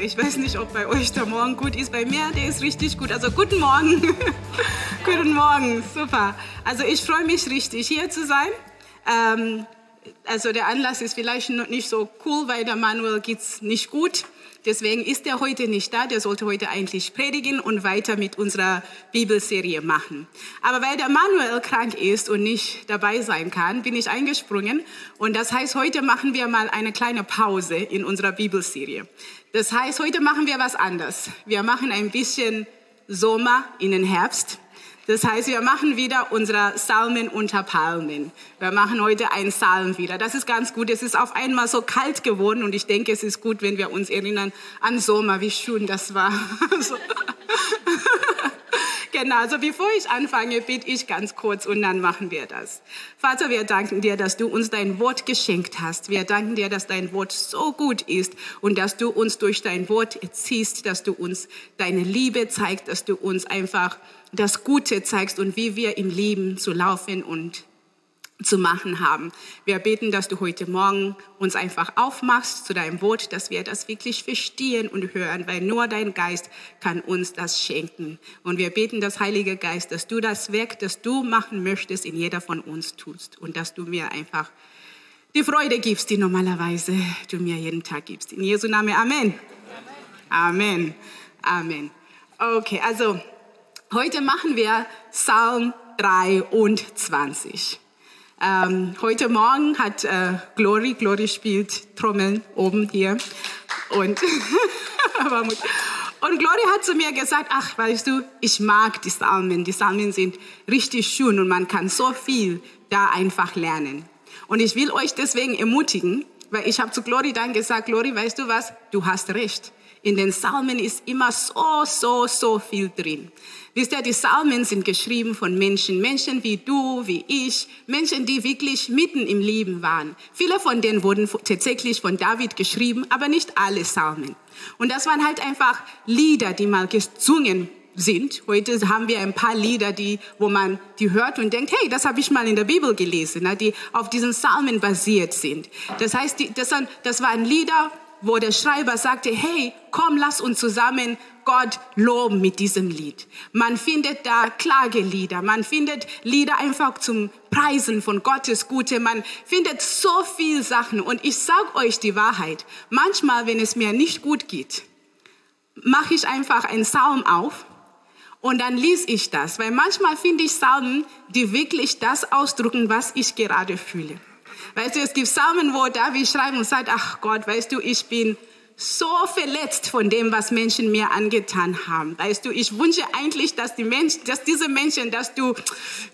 Ich weiß nicht, ob bei euch der Morgen gut ist. Bei mir, der ist richtig gut. Also guten Morgen. guten Morgen, super. Also ich freue mich richtig, hier zu sein. Ähm, also der Anlass ist vielleicht noch nicht so cool, weil der Manuel geht's nicht gut. Deswegen ist er heute nicht da. Der sollte heute eigentlich predigen und weiter mit unserer Bibelserie machen. Aber weil der Manuel krank ist und nicht dabei sein kann, bin ich eingesprungen. Und das heißt, heute machen wir mal eine kleine Pause in unserer Bibelserie. Das heißt, heute machen wir was anderes. Wir machen ein bisschen Sommer in den Herbst. Das heißt, wir machen wieder unsere Psalmen unter Palmen. Wir machen heute einen Psalm wieder. Das ist ganz gut. Es ist auf einmal so kalt geworden und ich denke, es ist gut, wenn wir uns erinnern an Sommer, wie schön das war. Genau, also bevor ich anfange, bitte ich ganz kurz und dann machen wir das. Vater, wir danken dir, dass du uns dein Wort geschenkt hast. Wir danken dir, dass dein Wort so gut ist und dass du uns durch dein Wort erziehst, dass du uns deine Liebe zeigst, dass du uns einfach das Gute zeigst und wie wir im Leben zu laufen und zu machen haben. Wir beten, dass du heute Morgen uns einfach aufmachst zu deinem Wort, dass wir das wirklich verstehen und hören, weil nur dein Geist kann uns das schenken. Und wir beten, das Heilige Geist, dass du das Werk, das du machen möchtest, in jeder von uns tust und dass du mir einfach die Freude gibst, die normalerweise du mir jeden Tag gibst. In Jesu Namen, Amen. Amen. Amen. Okay, also heute machen wir Psalm 23. Ähm, heute Morgen hat äh, Glory, Glory spielt Trommeln oben hier. Und, und Glory hat zu mir gesagt, ach, weißt du, ich mag die Psalmen. Die Psalmen sind richtig schön und man kann so viel da einfach lernen. Und ich will euch deswegen ermutigen, weil ich habe zu Glory dann gesagt, Glory, weißt du was, du hast recht. In den Psalmen ist immer so, so, so viel drin. Wisst ihr, die Psalmen sind geschrieben von Menschen, Menschen wie du, wie ich, Menschen, die wirklich mitten im Leben waren. Viele von denen wurden tatsächlich von David geschrieben, aber nicht alle Psalmen. Und das waren halt einfach Lieder, die mal gesungen sind. Heute haben wir ein paar Lieder, die, wo man die hört und denkt, hey, das habe ich mal in der Bibel gelesen, ne, die auf diesen Psalmen basiert sind. Das heißt, das waren Lieder, wo der Schreiber sagte, hey, komm, lass uns zusammen Gott loben mit diesem Lied. Man findet da Klagelieder, man findet Lieder einfach zum Preisen von Gottes Gute, man findet so viel Sachen. Und ich sag euch die Wahrheit, manchmal, wenn es mir nicht gut geht, mache ich einfach einen Psalm auf und dann lies ich das, weil manchmal finde ich Psalmen, die wirklich das ausdrücken, was ich gerade fühle. Weißt du, es gibt Psalmen, wo David schreibt und sagt, ach Gott, weißt du, ich bin so verletzt von dem, was Menschen mir angetan haben. Weißt du, ich wünsche eigentlich, dass die Menschen, dass diese Menschen, dass du,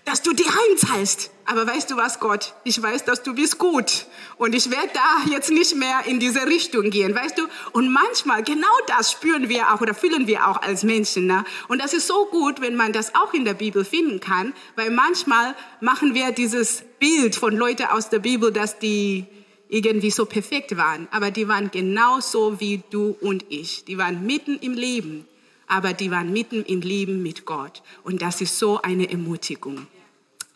dass du die heimzahlst. Aber weißt du was, Gott? Ich weiß, dass du bist gut. Und ich werde da jetzt nicht mehr in diese Richtung gehen, weißt du? Und manchmal, genau das spüren wir auch oder fühlen wir auch als Menschen. Ne? Und das ist so gut, wenn man das auch in der Bibel finden kann, weil manchmal machen wir dieses Bild von Leuten aus der Bibel, dass die irgendwie so perfekt waren, aber die waren genauso wie du und ich. Die waren mitten im Leben, aber die waren mitten im Leben mit Gott. Und das ist so eine Ermutigung.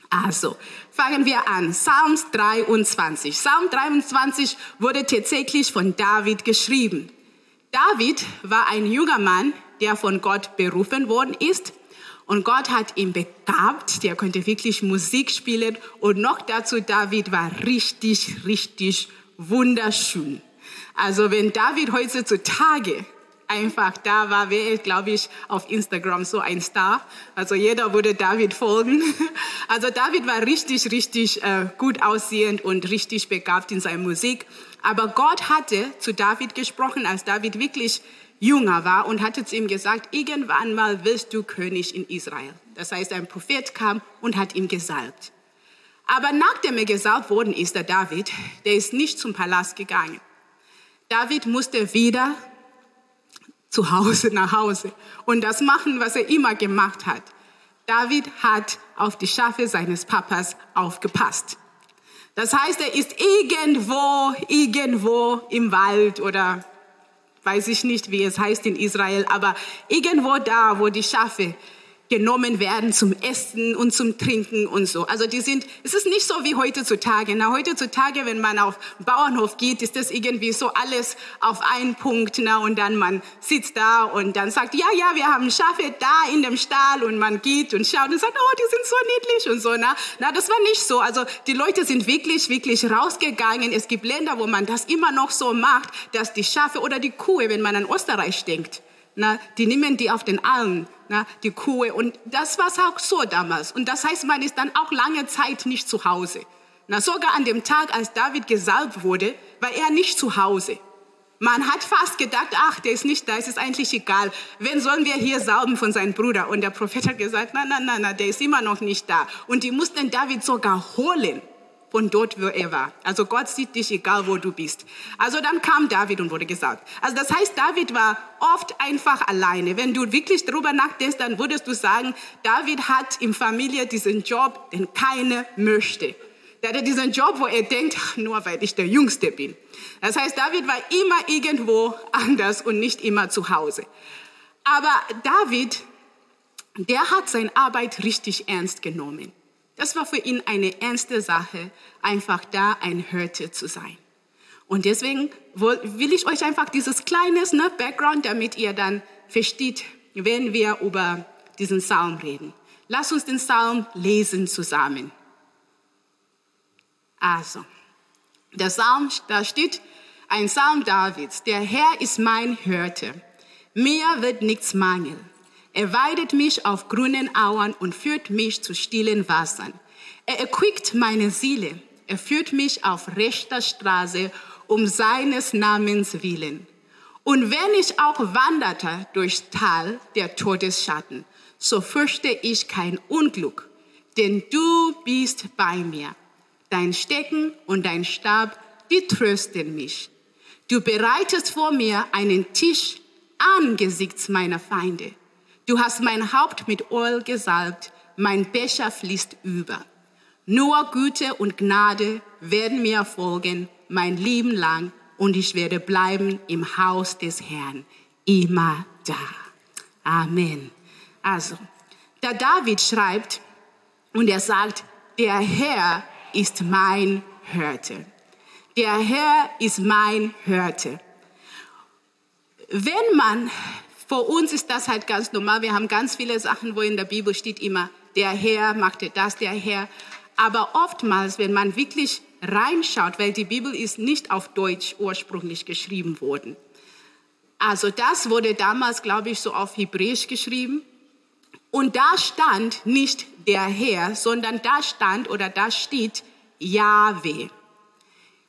Also, fangen wir an. Psalms 23. Psalm 23 wurde tatsächlich von David geschrieben. David war ein junger Mann, der von Gott berufen worden ist und Gott hat ihn begabt, der konnte wirklich Musik spielen. Und noch dazu, David war richtig, richtig wunderschön. Also wenn David heutzutage einfach da war, wäre ich, glaube ich, auf Instagram so ein Star. Also jeder würde David folgen. Also David war richtig, richtig äh, gut aussehend und richtig begabt in seiner Musik. Aber Gott hatte zu David gesprochen, als David wirklich jünger war und hatte zu ihm gesagt, irgendwann mal wirst du König in Israel. Das heißt, ein Prophet kam und hat ihn gesalbt. Aber nachdem er gesalbt worden ist, der David, der ist nicht zum Palast gegangen. David musste wieder zu Hause, nach Hause und das machen, was er immer gemacht hat. David hat auf die Schafe seines Papas aufgepasst. Das heißt, er ist irgendwo, irgendwo im Wald oder weiß ich nicht, wie es heißt in Israel, aber irgendwo da, wo die Schafe genommen werden zum Essen und zum Trinken und so. Also die sind, es ist nicht so wie heutzutage. Na, heutzutage, wenn man auf Bauernhof geht, ist das irgendwie so alles auf einen Punkt, na, und dann man sitzt da und dann sagt, ja, ja, wir haben Schafe da in dem Stall und man geht und schaut und sagt, oh, die sind so niedlich und so, na. Na, das war nicht so. Also die Leute sind wirklich, wirklich rausgegangen. Es gibt Länder, wo man das immer noch so macht, dass die Schafe oder die Kuh, wenn man an Österreich denkt, na, die nehmen die auf den Arm na, die Kuh. Und das war auch so damals. Und das heißt, man ist dann auch lange Zeit nicht zu Hause. Na, sogar an dem Tag, als David gesalbt wurde, war er nicht zu Hause. Man hat fast gedacht, ach, der ist nicht da, es ist eigentlich egal. Wen sollen wir hier salben von seinem Bruder? Und der Prophet hat gesagt, nein, nein, nein, nein, der ist immer noch nicht da. Und die mussten David sogar holen von dort, wo er war. Also Gott sieht dich, egal wo du bist. Also dann kam David und wurde gesagt. Also das heißt, David war oft einfach alleine. Wenn du wirklich darüber nachdenkst, dann würdest du sagen, David hat im Familie diesen Job, den keiner möchte. Der hatte diesen Job, wo er denkt, nur weil ich der Jüngste bin. Das heißt, David war immer irgendwo anders und nicht immer zu Hause. Aber David, der hat seine Arbeit richtig ernst genommen. Das war für ihn eine ernste Sache, einfach da ein Hirte zu sein. Und deswegen will ich euch einfach dieses kleines ne, Background, damit ihr dann versteht, wenn wir über diesen Psalm reden. Lass uns den Psalm lesen zusammen. Also, der Psalm, da steht ein Psalm Davids. Der Herr ist mein Hirte. Mir wird nichts mangeln. Er weidet mich auf grünen Auern und führt mich zu stillen Wassern. Er erquickt meine Seele. Er führt mich auf rechter Straße um seines Namens willen. Und wenn ich auch wanderte durchs Tal der Todesschatten, so fürchte ich kein Unglück, denn du bist bei mir. Dein Stecken und dein Stab, die trösten mich. Du bereitest vor mir einen Tisch angesichts meiner Feinde. Du hast mein Haupt mit Öl gesalbt, mein Becher fließt über. Nur Güte und Gnade werden mir folgen mein Leben lang und ich werde bleiben im Haus des Herrn immer da. Amen. Also, der David schreibt und er sagt, der Herr ist mein Hirte. Der Herr ist mein Hirte. Wenn man für uns ist das halt ganz normal. Wir haben ganz viele Sachen, wo in der Bibel steht immer, der Herr machte das, der Herr. Aber oftmals, wenn man wirklich reinschaut, weil die Bibel ist nicht auf Deutsch ursprünglich geschrieben worden. Also das wurde damals, glaube ich, so auf Hebräisch geschrieben. Und da stand nicht der Herr, sondern da stand oder da steht Yahweh.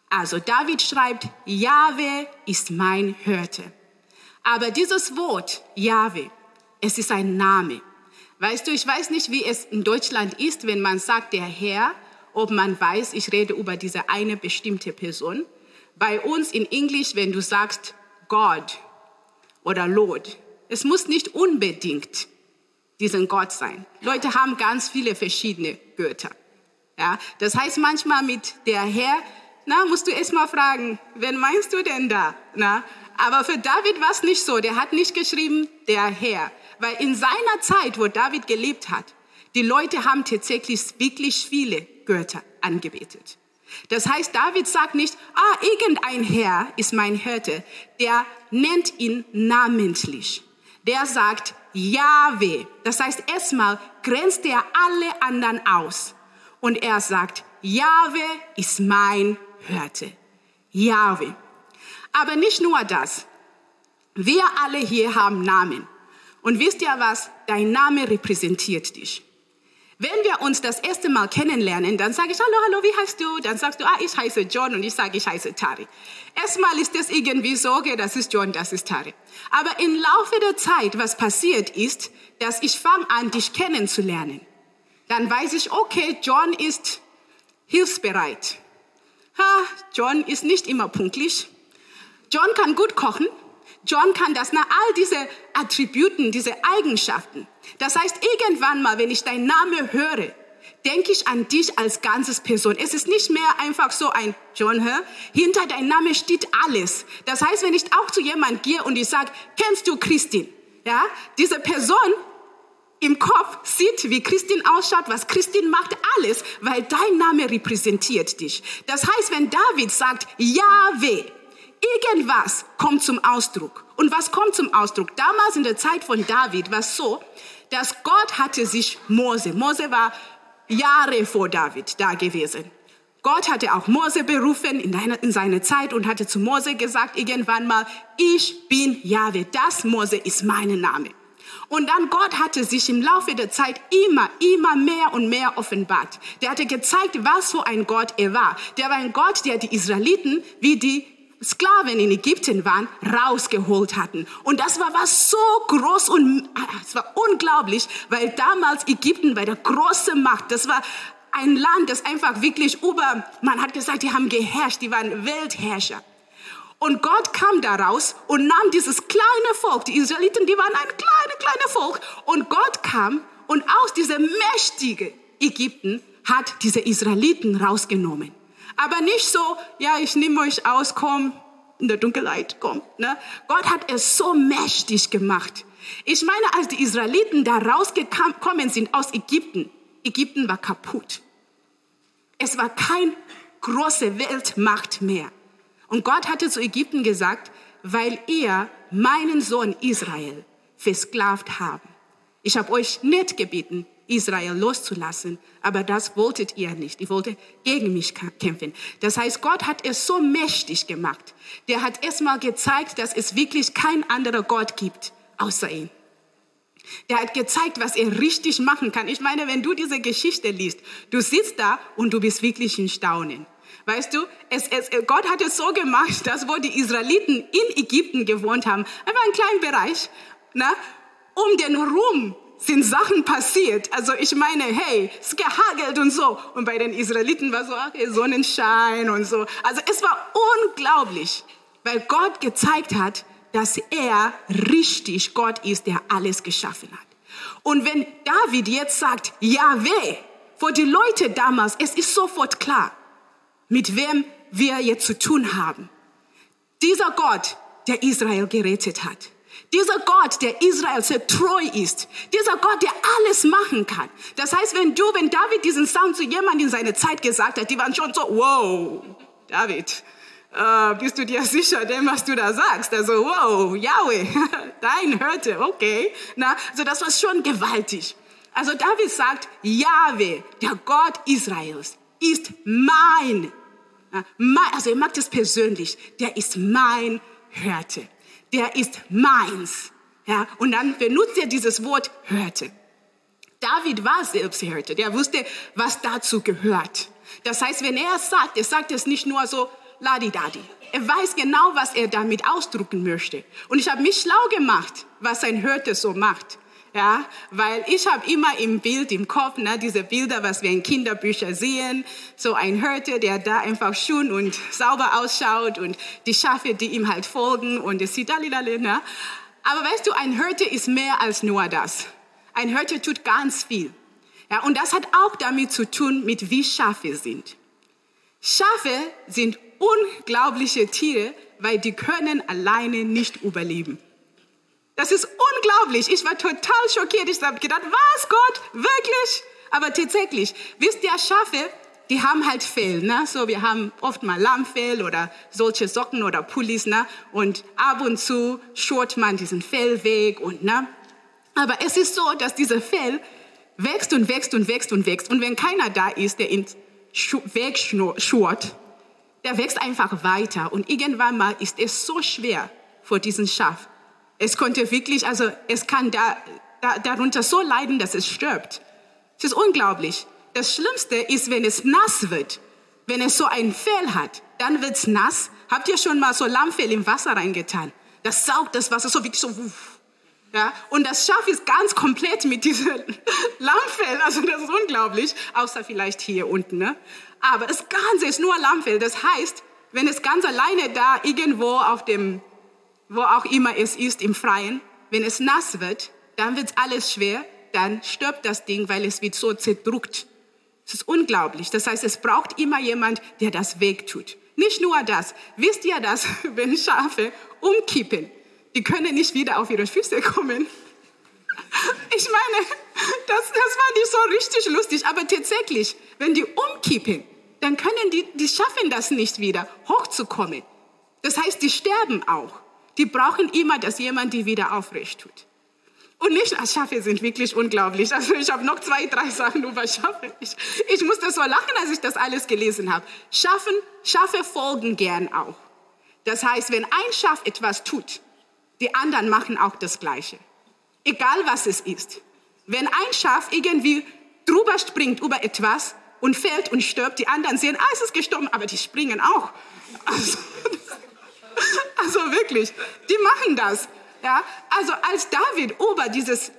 Also David schreibt, Yahweh ist mein Hirte. Aber dieses Wort, Jahwe, es ist ein Name. Weißt du, ich weiß nicht, wie es in Deutschland ist, wenn man sagt, der Herr, ob man weiß, ich rede über diese eine bestimmte Person. Bei uns in Englisch, wenn du sagst God oder Lord, es muss nicht unbedingt diesen Gott sein. Leute haben ganz viele verschiedene Götter. Ja, das heißt manchmal mit der Herr, na, musst du erst mal fragen, wen meinst du denn da? Na, aber für David war es nicht so. Der hat nicht geschrieben, der Herr. Weil in seiner Zeit, wo David gelebt hat, die Leute haben tatsächlich wirklich viele Götter angebetet. Das heißt, David sagt nicht, ah, irgendein Herr ist mein Hirte. Der nennt ihn namentlich. Der sagt Yahweh. Das heißt, erstmal grenzt er alle anderen aus. Und er sagt, Yahweh ist mein Hirte. Yahweh. Aber nicht nur das. Wir alle hier haben Namen. Und wisst ihr was? Dein Name repräsentiert dich. Wenn wir uns das erste Mal kennenlernen, dann sage ich, hallo, hallo, wie heißt du? Dann sagst du, ah, ich heiße John und ich sage, ich heiße Tari. Erstmal ist das irgendwie so, okay, das ist John, das ist Tari. Aber im Laufe der Zeit, was passiert ist, dass ich fange an, dich kennenzulernen. Dann weiß ich, okay, John ist hilfsbereit. Ha, John ist nicht immer pünktlich. John kann gut kochen. John kann das, na, all diese Attributen, diese Eigenschaften. Das heißt, irgendwann mal, wenn ich deinen Namen höre, denke ich an dich als ganzes Person. Es ist nicht mehr einfach so ein John, hä? hinter deinem Namen steht alles. Das heißt, wenn ich auch zu jemand gehe und ich sage, kennst du Christine? Ja, diese Person im Kopf sieht, wie Christine ausschaut, was Christine macht, alles, weil dein Name repräsentiert dich. Das heißt, wenn David sagt, Yahweh, irgendwas kommt zum Ausdruck. Und was kommt zum Ausdruck? Damals in der Zeit von David war es so, dass Gott hatte sich Mose, Mose war Jahre vor David da gewesen. Gott hatte auch Mose berufen in, seiner Zeit und hatte zu Mose gesagt irgendwann mal, ich bin Jahwe, das Mose ist mein Name. Und dann Gott hatte sich im Laufe der Zeit immer, immer mehr und mehr offenbart. Der hatte gezeigt, was für ein Gott er war. Der war ein Gott, der die Israeliten wie die Sklaven in Ägypten waren, rausgeholt hatten. Und das war was so groß und ah, es war unglaublich, weil damals Ägypten war der große Macht. Das war ein Land, das einfach wirklich über, man hat gesagt, die haben geherrscht, die waren Weltherrscher. Und Gott kam daraus und nahm dieses kleine Volk, die Israeliten, die waren ein kleines, kleines Volk. Und Gott kam und aus diesem mächtigen Ägypten hat diese Israeliten rausgenommen. Aber nicht so, ja, ich nehme euch aus, komm, in der Dunkelheit, komm. Ne? Gott hat es so mächtig gemacht. Ich meine, als die Israeliten da rausgekommen sind aus Ägypten, Ägypten war kaputt. Es war keine große Weltmacht mehr. Und Gott hatte zu Ägypten gesagt, weil ihr meinen Sohn Israel versklavt haben. Ich habe euch nicht gebeten, Israel loszulassen. Aber das wolltet ihr nicht. Ihr wolltet gegen mich kämpfen. Das heißt, Gott hat es so mächtig gemacht. Der hat erstmal gezeigt, dass es wirklich kein anderer Gott gibt, außer ihm. Der hat gezeigt, was er richtig machen kann. Ich meine, wenn du diese Geschichte liest, du sitzt da und du bist wirklich in Staunen. Weißt du, es, es, Gott hat es so gemacht, dass wo die Israeliten in Ägypten gewohnt haben, einfach einen kleinen Bereich, na, um den Ruhm sind Sachen passiert. Also ich meine, hey, es gehagelt und so. Und bei den Israeliten war so, okay, Sonnenschein und so. Also es war unglaublich, weil Gott gezeigt hat, dass er richtig Gott ist, der alles geschaffen hat. Und wenn David jetzt sagt, Yahweh, vor die Leute damals, es ist sofort klar, mit wem wir jetzt zu tun haben. Dieser Gott, der Israel gerettet hat. Dieser Gott, der Israel sehr treu ist. Dieser Gott, der alles machen kann. Das heißt, wenn du, wenn David diesen Sound zu jemandem in seiner Zeit gesagt hat, die waren schon so, wow, David, äh, bist du dir sicher, dem, was du da sagst? Also, wow, Yahweh, dein hörte, okay. Na, also das war schon gewaltig. Also David sagt, Yahweh, der Gott Israels, ist mein. Also er macht es persönlich. Der ist mein Hörte der ist meins. Ja, und dann benutzt er dieses Wort hörte. David war selbst Hirte, der wusste, was dazu gehört. Das heißt, wenn er sagt, er sagt es nicht nur so ladi-dadi. Er weiß genau, was er damit ausdrücken möchte. Und ich habe mich schlau gemacht, was ein Hörte so macht. Ja, weil ich habe immer im Bild im Kopf, ne, diese Bilder, was wir in Kinderbüchern sehen, so ein Hirte, der da einfach schön und sauber ausschaut und die Schafe, die ihm halt folgen und es sieht alle, ne? Aber weißt du, ein Hirte ist mehr als nur das. Ein Hirte tut ganz viel. Ja, und das hat auch damit zu tun, mit wie Schafe sind. Schafe sind unglaubliche Tiere, weil die können alleine nicht überleben. Das ist unglaublich. Ich war total schockiert. Ich habe gedacht, was Gott, wirklich? Aber tatsächlich, wisst ihr, Schafe, die haben halt Fell, ne? So, wir haben oft mal Lammfell oder solche Socken oder Pullis, ne? Und ab und zu schort man diesen Fell weg und, ne? Aber es ist so, dass dieser Fell wächst und wächst und wächst und wächst. Und wenn keiner da ist, der ihn wegschort, der wächst einfach weiter. Und irgendwann mal ist es so schwer vor diesem Schaf, es konnte wirklich, also es kann da, da, darunter so leiden, dass es stirbt. Es ist unglaublich. Das Schlimmste ist, wenn es nass wird. Wenn es so ein Fell hat, dann wird es nass. Habt ihr schon mal so Lammfell im Wasser reingetan? Das saugt das Wasser so wirklich so. Ja, und das Schaf ist ganz komplett mit diesem Lammfell. Also das ist unglaublich. Außer vielleicht hier unten. Ne? Aber das Ganze ist nur Lammfell. Das heißt, wenn es ganz alleine da irgendwo auf dem wo auch immer es ist, im Freien, wenn es nass wird, dann wird alles schwer, dann stirbt das Ding, weil es wird so zerdruckt. Es ist unglaublich. Das heißt, es braucht immer jemand, der das Weg tut. Nicht nur das. Wisst ihr das, wenn Schafe umkippen, die können nicht wieder auf ihre Füße kommen. Ich meine, das, das war nicht so richtig lustig, aber tatsächlich, wenn die umkippen, dann können die, die schaffen das nicht wieder, hochzukommen. Das heißt, die sterben auch. Die brauchen immer, dass jemand die wieder aufrecht tut. Und nicht, als Schafe sind wirklich unglaublich. Also ich habe noch zwei, drei Sachen über Schafe. Ich, ich musste so lachen, als ich das alles gelesen habe. Schafen, Schafe folgen gern auch. Das heißt, wenn ein Schaf etwas tut, die anderen machen auch das Gleiche. Egal was es ist. Wenn ein Schaf irgendwie drüber springt über etwas und fällt und stirbt, die anderen sehen, ah, es ist gestorben, aber die springen auch. Also, also wirklich, die machen das. Ja, also als David über dieses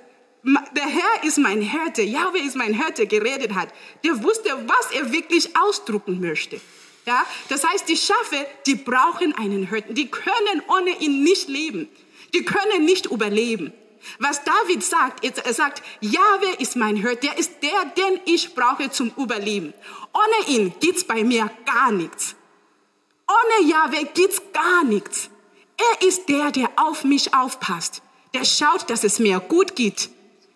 der Herr ist mein Hirte, Yahweh ist mein Hirte geredet hat, der wusste, was er wirklich ausdrucken möchte. Ja, das heißt, die Schafe, die brauchen einen Hirten, die können ohne ihn nicht leben, die können nicht überleben. Was David sagt, er sagt, Yahweh ist mein Hirte, der ist der, den ich brauche zum Überleben. Ohne ihn gibt's bei mir gar nichts. Ohne Yahweh gibt's gar nichts. Er ist der, der auf mich aufpasst, der schaut, dass es mir gut geht,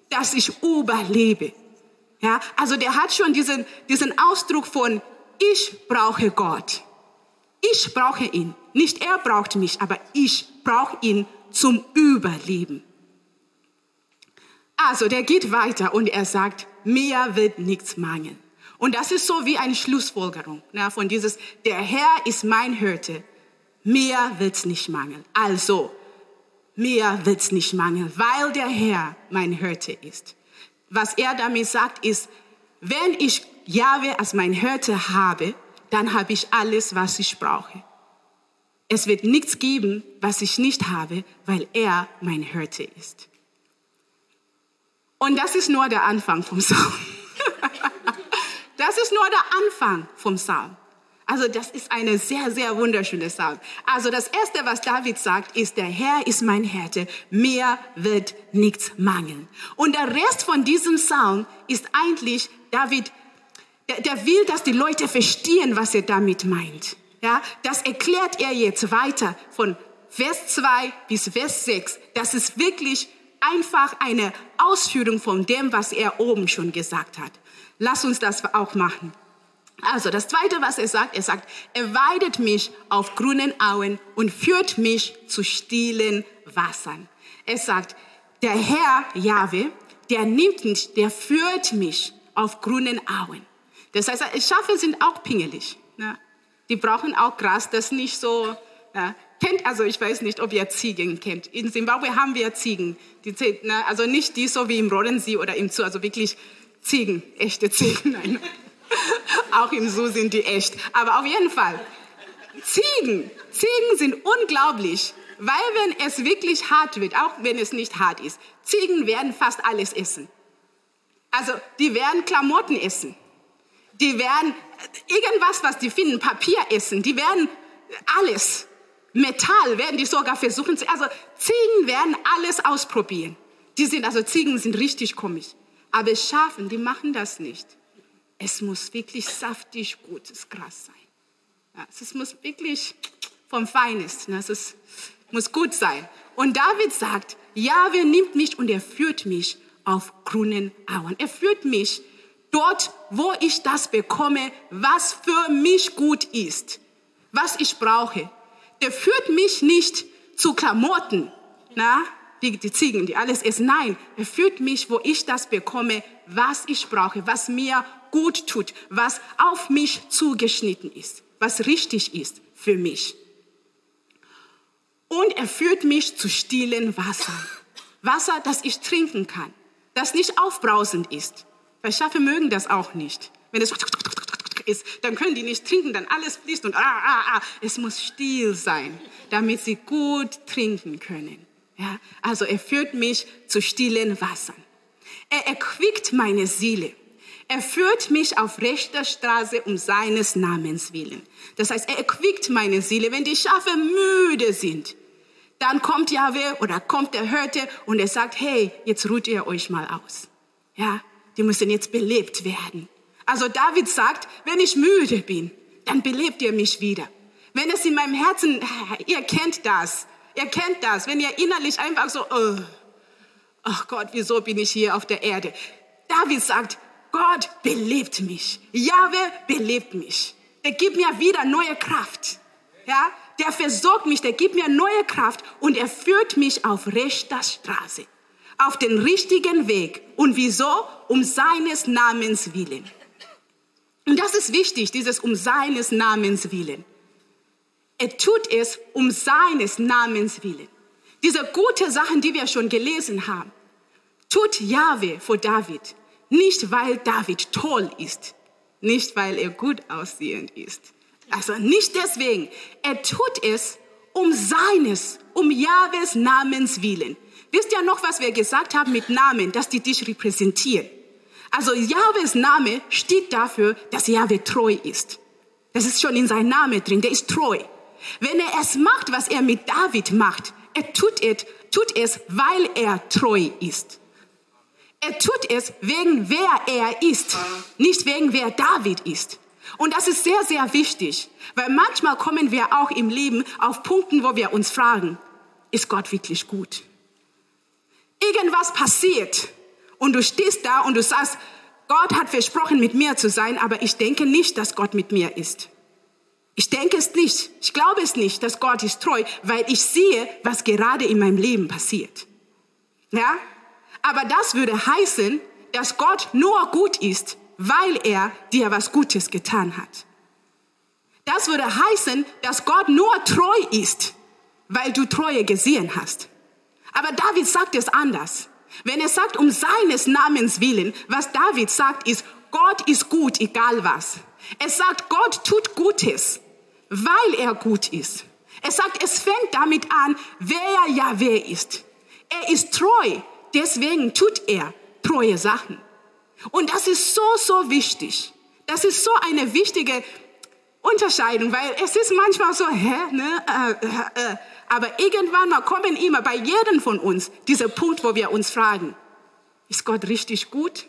dass ich überlebe. Ja, also der hat schon diesen, diesen Ausdruck von, ich brauche Gott. Ich brauche ihn. Nicht er braucht mich, aber ich brauche ihn zum Überleben. Also der geht weiter und er sagt, mir wird nichts mangeln. Und das ist so wie eine Schlussfolgerung ne, von dieses, der Herr ist mein Hirte mir wird's nicht mangeln. Also, mir wird's nicht mangeln, weil der Herr mein Hirte ist. Was er damit sagt, ist, wenn ich Jahwe als mein Hirte habe, dann habe ich alles, was ich brauche. Es wird nichts geben, was ich nicht habe, weil er mein Hirte ist. Und das ist nur der Anfang vom Psalm. Das ist nur der Anfang vom Psalm. Also das ist eine sehr, sehr wunderschöne Psalm. Also das Erste, was David sagt, ist, der Herr ist mein Härte, mir wird nichts mangeln. Und der Rest von diesem Psalm ist eigentlich David, der, der will, dass die Leute verstehen, was er damit meint. Ja, das erklärt er jetzt weiter von Vers 2 bis Vers 6. Das ist wirklich einfach eine Ausführung von dem, was er oben schon gesagt hat. Lass uns das auch machen. Also das Zweite, was er sagt, er sagt, er weidet mich auf grünen Auen und führt mich zu stillen Wassern. Er sagt, der Herr Jahwe, der nimmt mich, der führt mich auf grünen Auen. Das heißt, Schafe sind auch pingelig. Ne? Die brauchen auch Gras, das nicht so ja, kennt. Also ich weiß nicht, ob ihr Ziegen kennt. In Zimbabwe haben wir Ziegen. Die, ne, also nicht die so wie im Rodensee oder im Zoo, also wirklich Ziegen, echte Ziegen. Nein. Auch im Zoo sind die echt. Aber auf jeden Fall, Ziegen, Ziegen sind unglaublich, weil wenn es wirklich hart wird, auch wenn es nicht hart ist, Ziegen werden fast alles essen. Also die werden Klamotten essen. Die werden irgendwas, was die finden, Papier essen. Die werden alles. Metall werden die sogar versuchen also Ziegen werden alles ausprobieren. Die sind, also Ziegen sind richtig komisch. Aber Schafen, die machen das nicht. Es muss wirklich saftig gutes Gras sein. Ja, es muss wirklich vom Feinsten. Ne? Es muss gut sein. Und David sagt, Jahwe nimmt mich und er führt mich auf grünen Auen. Er führt mich dort, wo ich das bekomme, was für mich gut ist, was ich brauche. Der führt mich nicht zu Klamotten, na, die, die Ziegen, die alles essen. Nein, er führt mich, wo ich das bekomme, was ich brauche, was mir gut tut, was auf mich zugeschnitten ist, was richtig ist für mich. Und er führt mich zu stillen Wasser. Wasser, das ich trinken kann, das nicht aufbrausend ist. Weil Schafe mögen das auch nicht. Wenn es ist, dann können die nicht trinken, dann alles fließt und ah, ah, ah. Es muss still sein, damit sie gut trinken können. Ja? Also er führt mich zu stillen Wassern. Er erquickt meine Seele. Er führt mich auf rechter Straße um seines Namens willen. Das heißt, er erquickt meine Seele. Wenn die Schafe müde sind, dann kommt Jahwe oder kommt der Hirte und er sagt, hey, jetzt ruht ihr euch mal aus. Ja, die müssen jetzt belebt werden. Also David sagt, wenn ich müde bin, dann belebt ihr mich wieder. Wenn es in meinem Herzen, ihr kennt das, ihr kennt das, wenn ihr innerlich einfach so, oh, ach Gott, wieso bin ich hier auf der Erde? David sagt, Gott belebt mich. Jahwe belebt mich. Der gibt mir wieder neue Kraft. Ja, der versorgt mich, der gibt mir neue Kraft und er führt mich auf rechter Straße, auf den richtigen Weg. Und wieso? Um seines Namens willen. Und das ist wichtig, dieses um seines Namens willen. Er tut es um seines Namens willen. Diese gute Sachen, die wir schon gelesen haben, tut Jahwe vor David. Nicht, weil David toll ist, nicht, weil er gut aussehend ist. Also nicht deswegen. Er tut es um seines, um Jahwes Namens willen. Wisst ihr noch, was wir gesagt haben mit Namen, dass die dich repräsentieren? Also Jahwes Name steht dafür, dass Jahwe treu ist. Das ist schon in seinem Namen drin, der ist treu. Wenn er es macht, was er mit David macht, er tut es, tut es, weil er treu ist. Er tut es wegen wer er ist, nicht wegen wer David ist. Und das ist sehr, sehr wichtig, weil manchmal kommen wir auch im Leben auf Punkten, wo wir uns fragen, ist Gott wirklich gut? Irgendwas passiert und du stehst da und du sagst, Gott hat versprochen, mit mir zu sein, aber ich denke nicht, dass Gott mit mir ist. Ich denke es nicht. Ich glaube es nicht, dass Gott ist treu, weil ich sehe, was gerade in meinem Leben passiert. Ja? Aber das würde heißen, dass Gott nur gut ist, weil er dir was Gutes getan hat. Das würde heißen, dass Gott nur treu ist, weil du Treue gesehen hast. Aber David sagt es anders. Wenn er sagt, um seines Namens willen, was David sagt, ist, Gott ist gut, egal was. Er sagt, Gott tut Gutes, weil er gut ist. Er sagt, es fängt damit an, wer ja wer ist. Er ist treu, deswegen tut er treue Sachen. Und das ist so, so wichtig. Das ist so eine wichtige Unterscheidung, weil es ist manchmal so, hä, ne, äh, äh, äh. Aber irgendwann mal kommen immer bei jedem von uns dieser Punkt, wo wir uns fragen, ist Gott richtig gut?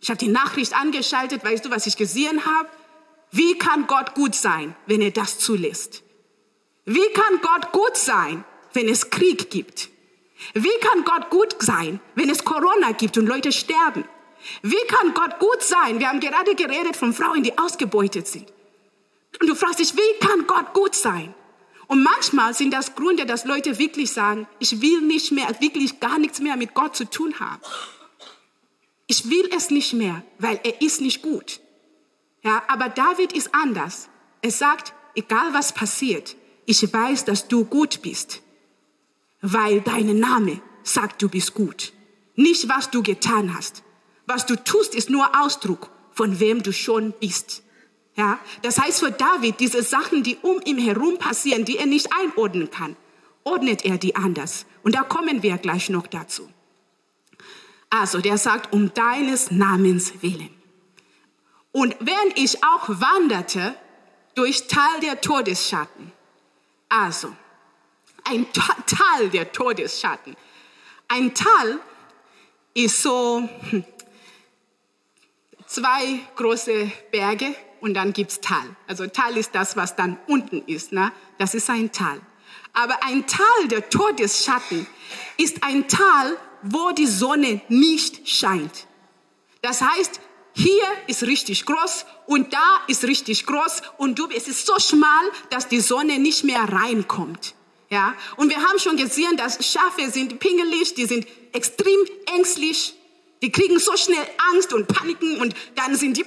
Ich habe die Nachricht angeschaltet, weißt du, was ich gesehen habe? Wie kann Gott gut sein, wenn er das zulässt? Wie kann Gott gut sein, wenn es Krieg gibt? Wie kann Gott gut sein, wenn es Corona gibt und Leute sterben? Wie kann Gott gut sein? Wir haben gerade geredet von Frauen, die ausgebeutet sind. Und du fragst dich, wie kann Gott gut sein? Und manchmal sind das Gründe, dass Leute wirklich sagen, ich will nicht mehr, wirklich gar nichts mehr mit Gott zu tun haben. Ich will es nicht mehr, weil er ist nicht gut. Ja, aber David ist anders. Er sagt, egal was passiert, ich weiß, dass du gut bist, weil dein Name sagt, du bist gut. Nicht, was du getan hast. Was du tust, ist nur Ausdruck von wem du schon bist. Ja, das heißt für David, diese Sachen, die um ihn herum passieren, die er nicht einordnen kann, ordnet er die anders. Und da kommen wir gleich noch dazu. Also, der sagt, um deines Namens willen. Und wenn ich auch wanderte durch Tal der Todesschatten, also ein Tal der Todesschatten, ein Tal ist so, hm, zwei große Berge und dann gibt's Tal. Also Tal ist das, was dann unten ist. Ne? Das ist ein Tal. Aber ein Tal der Todesschatten ist ein Tal, wo die Sonne nicht scheint. Das heißt, hier ist richtig groß und da ist richtig groß und du, es ist so schmal, dass die Sonne nicht mehr reinkommt. Ja, und wir haben schon gesehen, dass Schafe sind pingelig, die sind extrem ängstlich, die kriegen so schnell Angst und Paniken und dann sind die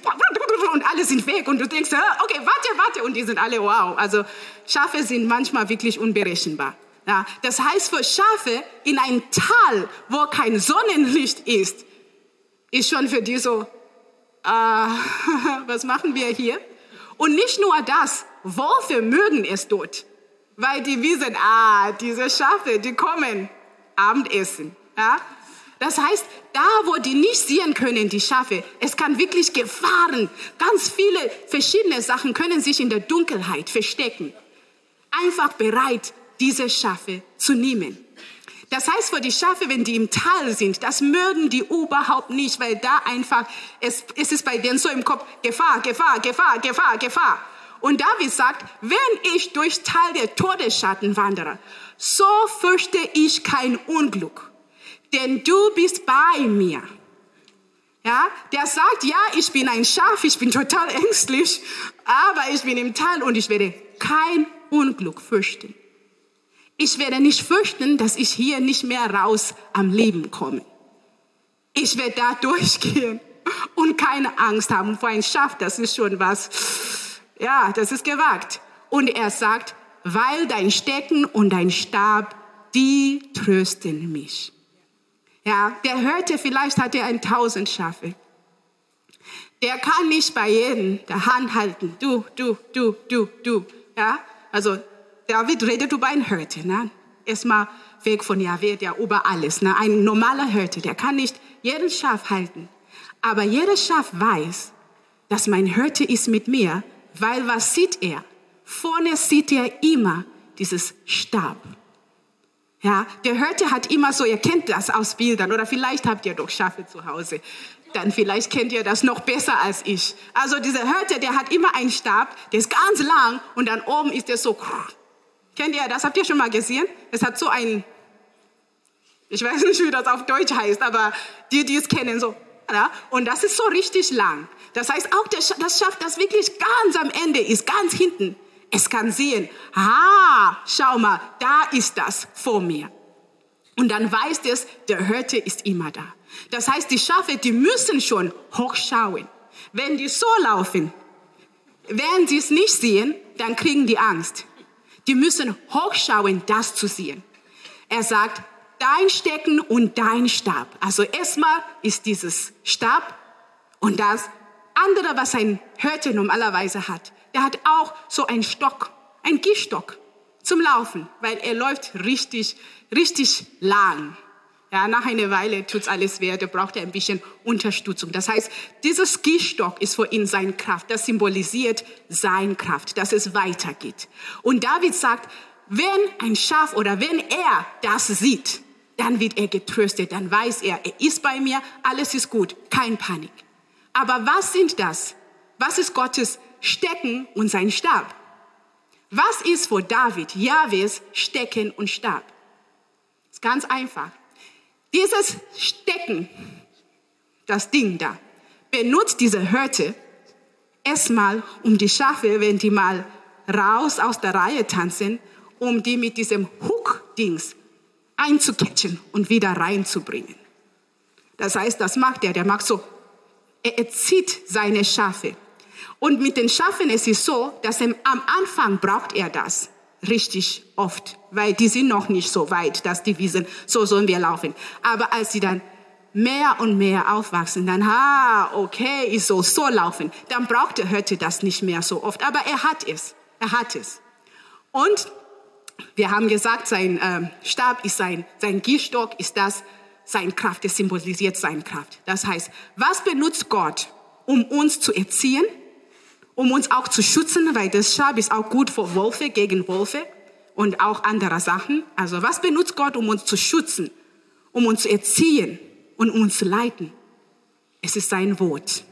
und alle sind weg und du denkst, okay, warte, warte und die sind alle wow. Also Schafe sind manchmal wirklich unberechenbar. Ja, das heißt für Schafe in ein Tal, wo kein Sonnenlicht ist, ist schon für die so, äh, was machen wir hier? Und nicht nur das, Wölfe mögen es dort, weil die wissen, ah, diese Schafe, die kommen Abendessen. Ja? Das heißt, da, wo die nicht sehen können, die Schafe, es kann wirklich Gefahren, ganz viele verschiedene Sachen können sich in der Dunkelheit verstecken. Einfach bereit, diese Schafe zu nehmen. Das heißt für die Schafe, wenn die im Tal sind, das mögen die überhaupt nicht, weil da einfach, es, es ist bei denen so im Kopf, Gefahr, Gefahr, Gefahr, Gefahr, Gefahr. Und David sagt, wenn ich durch Tal der Todesschatten wandere, so fürchte ich kein Unglück, denn du bist bei mir. Ja, der sagt, ja, ich bin ein Schaf, ich bin total ängstlich, aber ich bin im Tal und ich werde kein Unglück fürchten. Ich werde nicht fürchten, dass ich hier nicht mehr raus am Leben komme. Ich werde da durchgehen und keine Angst haben vor ein Schaf. Das ist schon was, ja, das ist gewagt. Und er sagt, weil dein Stecken und dein Stab, die trösten mich. Ja, der hörte, vielleicht hat er ein tausend Schafe. Der kann nicht bei jedem der Hand halten. Du, du, du, du, du. Ja, also David redet über einen Hirte. Ne? Erstmal weg von Jahwe, der über alles. Ne? Ein normaler Hirte, der kann nicht jeden Schaf halten. Aber jeder Schaf weiß, dass mein Hirte ist mit mir, weil was sieht er? Vorne sieht er immer dieses Stab. Ja, der Hirte hat immer so, ihr kennt das aus Bildern oder vielleicht habt ihr doch Schafe zu Hause. Dann vielleicht kennt ihr das noch besser als ich. Also dieser Hirte, der hat immer einen Stab, der ist ganz lang und dann oben ist der so Kennt ihr das? Habt ihr schon mal gesehen? Es hat so ein, ich weiß nicht, wie das auf Deutsch heißt, aber die, die es kennen, so. Und das ist so richtig lang. Das heißt, auch das Schaf, das wirklich ganz am Ende ist, ganz hinten, es kann sehen, ah, schau mal, da ist das vor mir. Und dann weiß es, der Hirte ist immer da. Das heißt, die Schafe, die müssen schon hochschauen. Wenn die so laufen, werden sie es nicht sehen, dann kriegen die Angst. Die müssen hochschauen, das zu sehen. Er sagt, dein Stecken und dein Stab. Also erstmal ist dieses Stab und das andere, was ein Hirte normalerweise hat. Der hat auch so einen Stock, einen Gehstock zum Laufen, weil er läuft richtig, richtig lang. Ja, nach einer Weile tut's alles weh, da braucht er ein bisschen Unterstützung. Das heißt, dieses Gehstock ist für ihn seine Kraft. Das symbolisiert seine Kraft, dass es weitergeht. Und David sagt, wenn ein Schaf oder wenn er das sieht, dann wird er getröstet, dann weiß er, er ist bei mir, alles ist gut, kein Panik. Aber was sind das? Was ist Gottes Stecken und sein Stab? Was ist für David Jahwes Stecken und Stab? ist ganz einfach. Dieses Stecken, das Ding da, benutzt diese Hörte erstmal, um die Schafe, wenn die mal raus aus der Reihe tanzen, um die mit diesem Hook-Dings einzucatchen und wieder reinzubringen. Das heißt, das macht er, der macht so, er zieht seine Schafe. Und mit den Schafen ist es so, dass am Anfang braucht er das richtig oft, weil die sind noch nicht so weit, dass die wissen, so sollen wir laufen. Aber als sie dann mehr und mehr aufwachsen, dann, ah, okay, ich soll so laufen, dann braucht er heute das nicht mehr so oft. Aber er hat es, er hat es. Und wir haben gesagt, sein ähm, Stab ist sein, sein Gehstock ist das, sein Kraft, das symbolisiert seine Kraft. Das heißt, was benutzt Gott, um uns zu erziehen? Um uns auch zu schützen, weil das Schab ist auch gut vor Wölfe, gegen Wölfe und auch andere Sachen. Also was benutzt Gott, um uns zu schützen, um uns zu erziehen und uns zu leiten? Es ist sein Wort.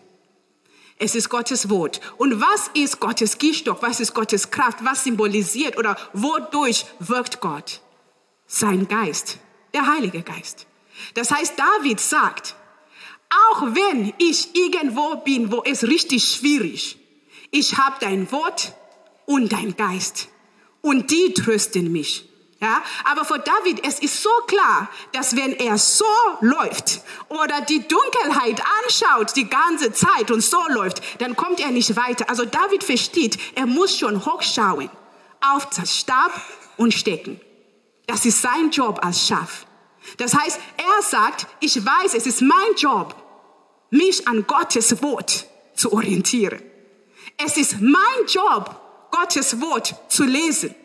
Es ist Gottes Wort. Und was ist Gottes Gehstock? Was ist Gottes Kraft? Was symbolisiert oder wodurch wirkt Gott? Sein Geist, der Heilige Geist. Das heißt, David sagt, auch wenn ich irgendwo bin, wo es richtig schwierig, ich habe dein Wort und dein Geist. Und die trösten mich. Ja, aber für David, es ist so klar, dass wenn er so läuft oder die Dunkelheit anschaut die ganze Zeit und so läuft, dann kommt er nicht weiter. Also David versteht, er muss schon hochschauen auf das Stab und stecken. Das ist sein Job als Schaf. Das heißt, er sagt, ich weiß, es ist mein Job, mich an Gottes Wort zu orientieren. Es ist mein Job, Gottes Wort zu lesen.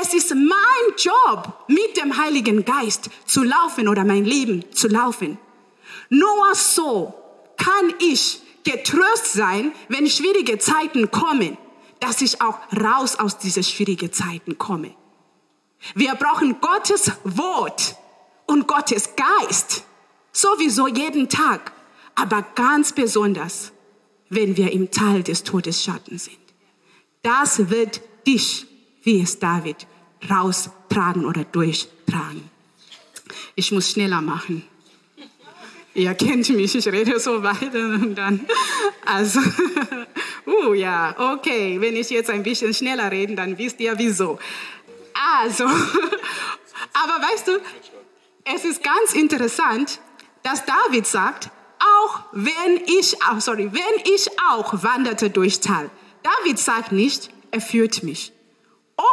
Es ist mein Job, mit dem Heiligen Geist zu laufen oder mein Leben zu laufen. Nur so kann ich getröst sein, wenn schwierige Zeiten kommen, dass ich auch raus aus diesen schwierigen Zeiten komme. Wir brauchen Gottes Wort und Gottes Geist. Sowieso jeden Tag, aber ganz besonders, wenn wir im Tal des Todesschatten sind. Das wird dich, wie es David, raustragen oder durchtragen. Ich muss schneller machen. Ihr kennt mich, ich rede so weiter und dann. Also, uh, ja, okay, wenn ich jetzt ein bisschen schneller rede, dann wisst ihr wieso. Also, aber weißt du, es ist ganz interessant, dass David sagt, auch wenn ich, oh sorry, wenn ich auch wanderte durch Tal. David sagt nicht, er führt mich.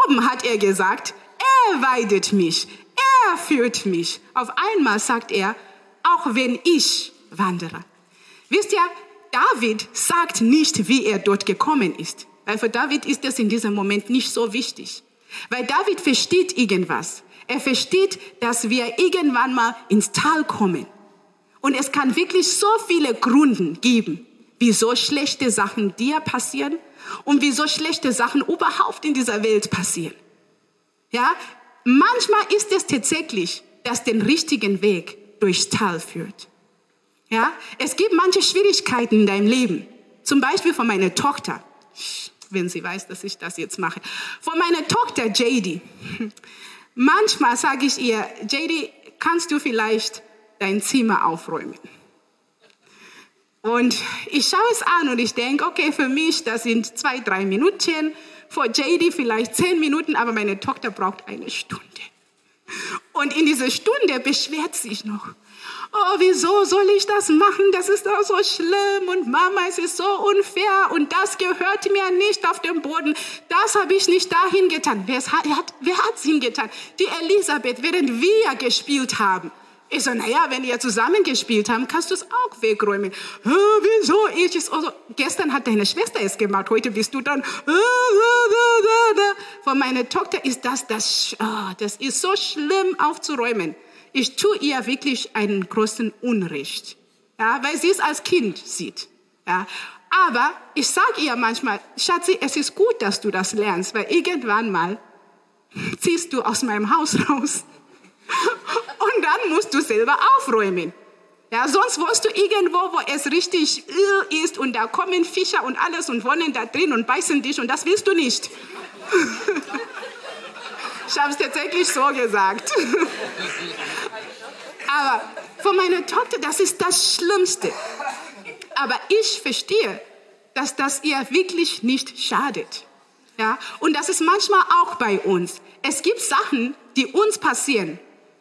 Oben hat er gesagt, er weidet mich, er führt mich. Auf einmal sagt er, auch wenn ich wandere. Wisst ihr, David sagt nicht, wie er dort gekommen ist. Weil für David ist das in diesem Moment nicht so wichtig. Weil David versteht irgendwas. Er versteht, dass wir irgendwann mal ins Tal kommen. Und es kann wirklich so viele Gründe geben, wieso schlechte Sachen dir passieren und wieso schlechte Sachen überhaupt in dieser Welt passieren. Ja, manchmal ist es tatsächlich, dass den richtigen Weg durchs Tal führt. Ja, es gibt manche Schwierigkeiten in deinem Leben. Zum Beispiel von meiner Tochter, wenn sie weiß, dass ich das jetzt mache. Von meiner Tochter JD. Manchmal sage ich ihr, JD, kannst du vielleicht dein Zimmer aufräumen? Und ich schaue es an und ich denke, okay, für mich, das sind zwei, drei Minuten. Für JD vielleicht zehn Minuten, aber meine Tochter braucht eine Stunde. Und in dieser Stunde beschwert sich noch. Oh, wieso soll ich das machen? Das ist doch so schlimm und Mama, es ist so unfair und das gehört mir nicht auf dem Boden. Das habe ich nicht dahin getan. Wer hat es hingetan? Die Elisabeth, während wir gespielt haben. Ich so, naja, wenn ihr zusammen gespielt haben, kannst du es auch wegräumen. Äh, wieso? Ich es, also, gestern hat deine Schwester es gemacht, heute bist du dann. Äh, Von meiner Tochter ist das, das, oh, das ist so schlimm aufzuräumen. Ich tue ihr wirklich einen großen Unrecht, ja, weil sie es als Kind sieht. Ja. Aber ich sage ihr manchmal, Schatzi, es ist gut, dass du das lernst, weil irgendwann mal ziehst du aus meinem Haus raus. Und dann musst du selber aufräumen. Ja, sonst wohnst du irgendwo, wo es richtig ist und da kommen Fischer und alles und wohnen da drin und beißen dich und das willst du nicht. ich habe es tatsächlich so gesagt. Aber für meine Tochter, das ist das Schlimmste. Aber ich verstehe, dass das ihr wirklich nicht schadet. Ja, und das ist manchmal auch bei uns. Es gibt Sachen, die uns passieren,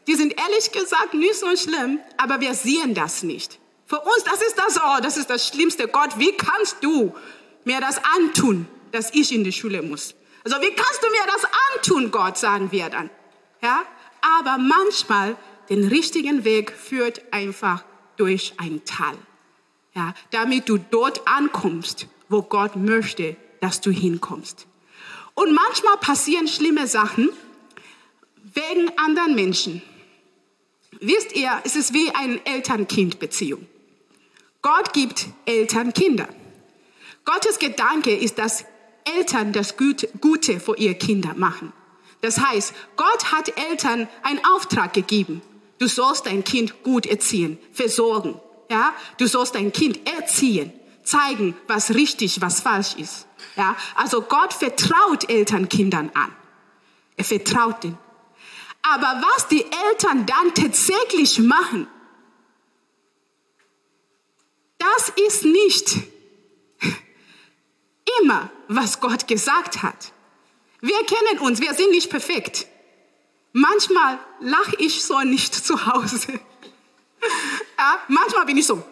die sind ehrlich gesagt nicht so schlimm, aber wir sehen das nicht. Für uns, das ist das, oh, das ist das Schlimmste. Gott, wie kannst du mir das antun, dass ich in die Schule muss? Also wie kannst du mir das antun, Gott, sagen wir dann. Ja? Aber manchmal den richtigen Weg führt einfach durch ein Tal. Ja? Damit du dort ankommst, wo Gott möchte, dass du hinkommst. Und manchmal passieren schlimme Sachen wegen anderen Menschen. Wisst ihr, es ist wie eine Eltern-Kind-Beziehung. Gott gibt Eltern Kinder. Gottes Gedanke ist, dass Eltern das Gute für ihre Kinder machen. Das heißt, Gott hat Eltern einen Auftrag gegeben. Du sollst dein Kind gut erziehen, versorgen. Ja, du sollst dein Kind erziehen, zeigen, was richtig, was falsch ist. Ja, also Gott vertraut Eltern Kindern an. Er vertraut ihnen. Aber was die Eltern dann tatsächlich machen, das ist nicht immer, was Gott gesagt hat. Wir kennen uns, wir sind nicht perfekt. Manchmal lache ich so nicht zu Hause. Ja, manchmal bin ich so.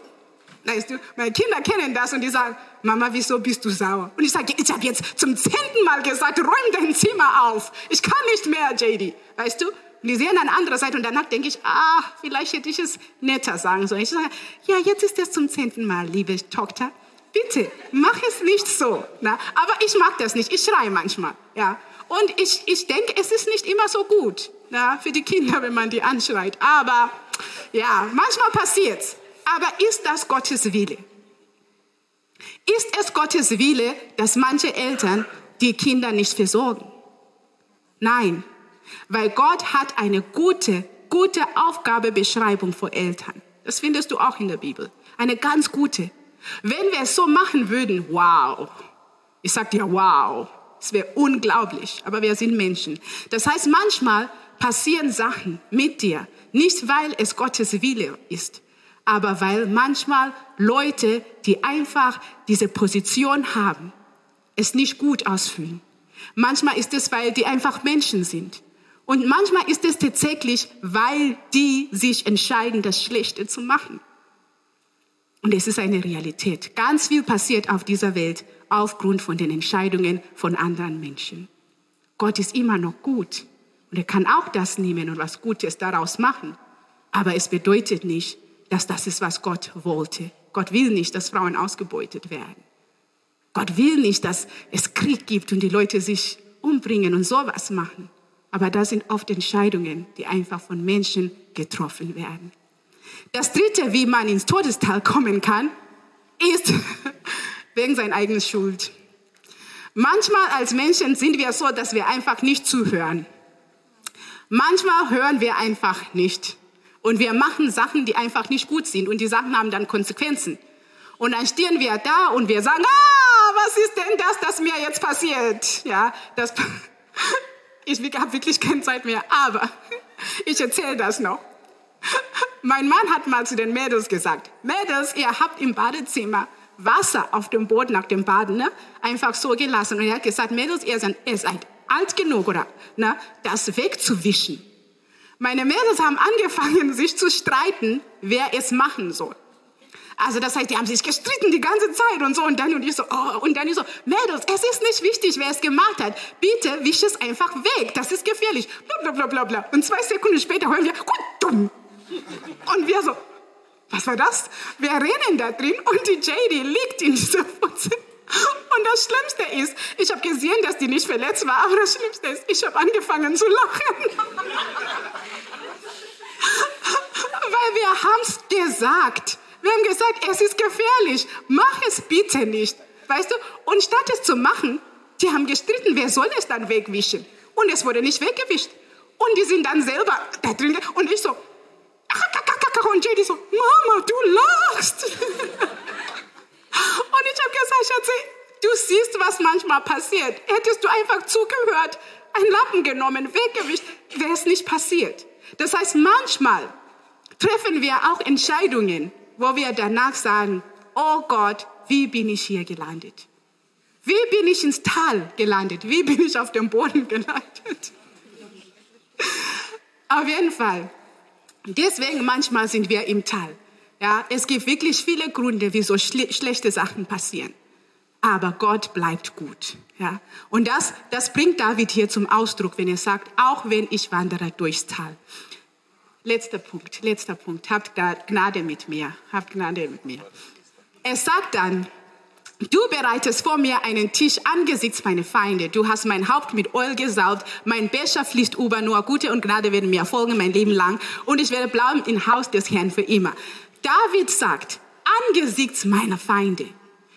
Weißt du, meine Kinder kennen das und die sagen, Mama, wieso bist du sauer? Und ich sage, ich habe jetzt zum zehnten Mal gesagt, räum dein Zimmer auf. Ich kann nicht mehr, JD. Weißt du? Und die sehen eine andere Seite und danach denke ich, ah, vielleicht hätte ich es netter sagen sollen. Ich sage, ja, jetzt ist es zum zehnten Mal, liebe Tochter. Bitte, mach es nicht so. Na? Aber ich mag das nicht. Ich schreie manchmal. Ja. Und ich, ich denke, es ist nicht immer so gut na, für die Kinder, wenn man die anschreit. Aber ja, manchmal passiert's. Aber ist das Gottes Wille? Ist es Gottes Wille, dass manche Eltern die Kinder nicht versorgen? Nein, weil Gott hat eine gute gute Aufgabebeschreibung für Eltern. Das findest du auch in der Bibel. Eine ganz gute. Wenn wir es so machen würden, wow. Ich sag dir, wow. Es wäre unglaublich. Aber wir sind Menschen. Das heißt, manchmal passieren Sachen mit dir. Nicht, weil es Gottes Wille ist, aber weil manchmal Leute, die einfach diese Position haben, es nicht gut ausfühlen. Manchmal ist es, weil die einfach Menschen sind. Und manchmal ist es tatsächlich, weil die sich entscheiden, das Schlechte zu machen. Und es ist eine Realität. Ganz viel passiert auf dieser Welt aufgrund von den Entscheidungen von anderen Menschen. Gott ist immer noch gut. Und er kann auch das nehmen und was Gutes daraus machen. Aber es bedeutet nicht, dass das ist, was Gott wollte. Gott will nicht, dass Frauen ausgebeutet werden. Gott will nicht, dass es Krieg gibt und die Leute sich umbringen und sowas machen. Aber das sind oft Entscheidungen, die einfach von Menschen getroffen werden. Das dritte, wie man ins Todestal kommen kann, ist wegen seiner eigenen Schuld. Manchmal als Menschen sind wir so, dass wir einfach nicht zuhören. Manchmal hören wir einfach nicht. Und wir machen Sachen, die einfach nicht gut sind. Und die Sachen haben dann Konsequenzen. Und dann stehen wir da und wir sagen, ah, was ist denn das, das mir jetzt passiert? Ja, das, ich habe wirklich keine Zeit mehr, aber ich erzähle das noch. Mein Mann hat mal zu den Mädels gesagt, Mädels, ihr habt im Badezimmer Wasser auf dem Boden nach dem Baden ne, einfach so gelassen. Und er hat gesagt, Mädels, ihr seid, ihr seid alt genug, oder, ne, das wegzuwischen. Meine Mädels haben angefangen, sich zu streiten, wer es machen soll. Also das heißt, die haben sich gestritten die ganze Zeit und so und dann und ich so, oh, und dann ich so, Mädels, es ist nicht wichtig, wer es gemacht hat. Bitte wisch es einfach weg, das ist gefährlich. Bla, bla, bla, bla. Und zwei Sekunden später hören wir, gut, dumm. Und wir so, was war das? Wir rennen da drin und die JD liegt in dieser Putze. Und das Schlimmste ist, ich habe gesehen, dass die nicht verletzt war, aber das Schlimmste ist, ich habe angefangen zu lachen. Weil wir haben es gesagt. Wir haben gesagt, es ist gefährlich. Mach es bitte nicht. Weißt du? Und statt es zu machen, die haben gestritten, wer soll es dann wegwischen? Und es wurde nicht weggewischt. Und die sind dann selber da drin. Und ich so, und JD so, Mama, du lachst. und ich habe gesagt, Schatzi, du siehst, was manchmal passiert. Hättest du einfach zugehört, einen Lappen genommen, weggewischt, wäre es nicht passiert. Das heißt, manchmal treffen wir auch Entscheidungen, wo wir danach sagen, oh Gott, wie bin ich hier gelandet? Wie bin ich ins Tal gelandet? Wie bin ich auf dem Boden gelandet? auf jeden Fall. Deswegen manchmal sind wir im Tal. Ja, es gibt wirklich viele Gründe, wieso schle schlechte Sachen passieren. Aber Gott bleibt gut. Ja, und das, das bringt David hier zum Ausdruck, wenn er sagt, auch wenn ich wandere durchs Tal. Letzter Punkt, letzter Punkt. Habt Gnade mit mir. Habt Gnade mit mir. Er sagt dann, Du bereitest vor mir einen Tisch angesichts meiner Feinde. Du hast mein Haupt mit Öl gesaugt. Mein Becher fließt über. Nur Gute und Gnade werden mir folgen mein Leben lang. Und ich werde bleiben im Haus des Herrn für immer. David sagt, angesichts meiner Feinde,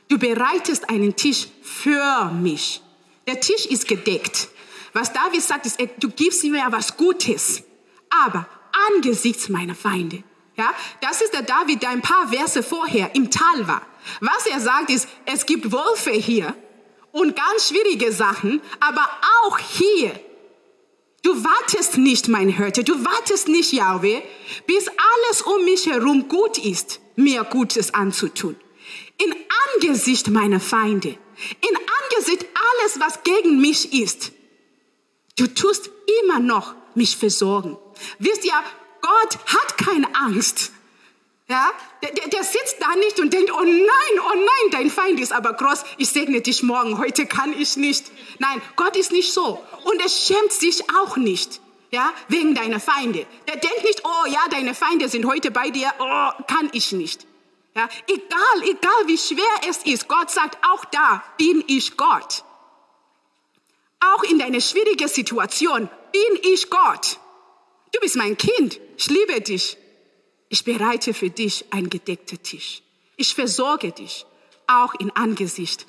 du bereitest einen Tisch für mich. Der Tisch ist gedeckt. Was David sagt, ist, du gibst mir was Gutes. Aber angesichts meiner Feinde. Ja, das ist der David, der ein paar Verse vorher im Tal war. Was er sagt ist, es gibt Wölfe hier und ganz schwierige Sachen, aber auch hier. Du wartest nicht, mein Hirte, du wartest nicht, Yahweh, bis alles um mich herum gut ist, mir Gutes anzutun. In Angesicht meiner Feinde, in Angesicht alles, was gegen mich ist, du tust immer noch mich versorgen. Wisst ihr, Gott hat keine Angst. Ja, der, der, der, sitzt da nicht und denkt, oh nein, oh nein, dein Feind ist aber groß, ich segne dich morgen, heute kann ich nicht. Nein, Gott ist nicht so. Und er schämt sich auch nicht, ja, wegen deiner Feinde. Der denkt nicht, oh ja, deine Feinde sind heute bei dir, oh, kann ich nicht. Ja, egal, egal wie schwer es ist, Gott sagt, auch da bin ich Gott. Auch in deiner schwierigen Situation bin ich Gott. Du bist mein Kind. Ich liebe dich. Ich bereite für dich einen gedeckten Tisch. Ich versorge dich auch in Angesicht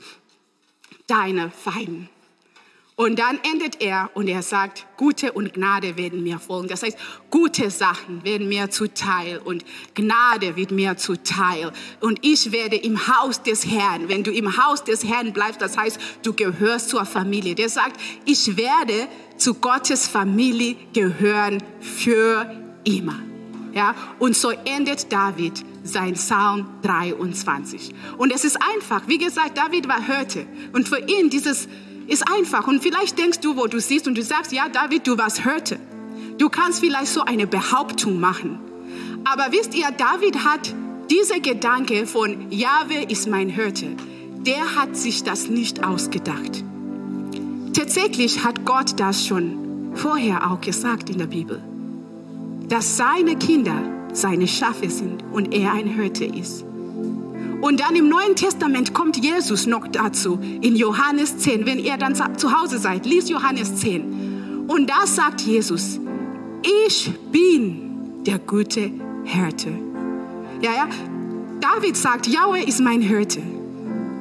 deiner Feinde. Und dann endet er und er sagt, Gute und Gnade werden mir folgen. Das heißt, gute Sachen werden mir zuteil und Gnade wird mir zuteil. Und ich werde im Haus des Herrn, wenn du im Haus des Herrn bleibst, das heißt, du gehörst zur Familie. Der sagt, ich werde zu Gottes Familie gehören für immer. Ja, und so endet David sein Psalm 23. Und es ist einfach. Wie gesagt, David war Hörte. Und für ihn dieses ist einfach. Und vielleicht denkst du, wo du siehst und du sagst, ja, David, du warst Hirte. Du kannst vielleicht so eine Behauptung machen. Aber wisst ihr, David hat diese Gedanke von Jahwe ist mein Hirte, der hat sich das nicht ausgedacht. Tatsächlich hat Gott das schon vorher auch gesagt in der Bibel, dass seine Kinder seine Schafe sind und er ein Hirte ist. Und dann im Neuen Testament kommt Jesus noch dazu, in Johannes 10. Wenn ihr dann zu Hause seid, liest Johannes 10. Und da sagt Jesus, ich bin der gute Hirte. Ja, ja. David sagt, Yahweh ist mein Hirte.